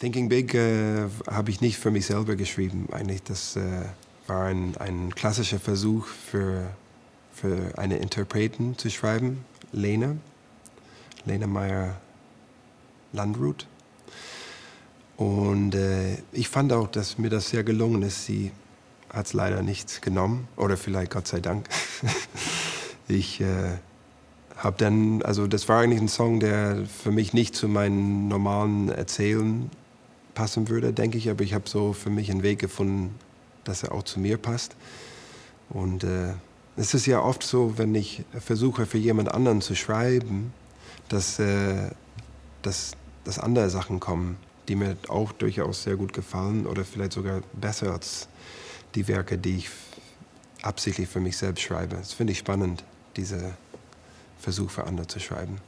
Thinking Big äh, habe ich nicht für mich selber geschrieben. Eigentlich, das äh, war ein, ein klassischer Versuch für, für eine Interpretin zu schreiben, Lena, Lena Meyer Landrut. Und äh, ich fand auch, dass mir das sehr gelungen ist. Sie hat es leider nicht genommen, oder vielleicht Gott sei Dank. ich äh, habe dann, also das war eigentlich ein Song, der für mich nicht zu meinen normalen Erzählen passen würde, denke ich, aber ich habe so für mich einen Weg gefunden, dass er auch zu mir passt. Und äh, es ist ja oft so, wenn ich versuche, für jemand anderen zu schreiben, dass, äh, dass, dass andere Sachen kommen, die mir auch durchaus sehr gut gefallen oder vielleicht sogar besser als die Werke, die ich absichtlich für mich selbst schreibe. Das finde ich spannend, diese Versuch für andere zu schreiben.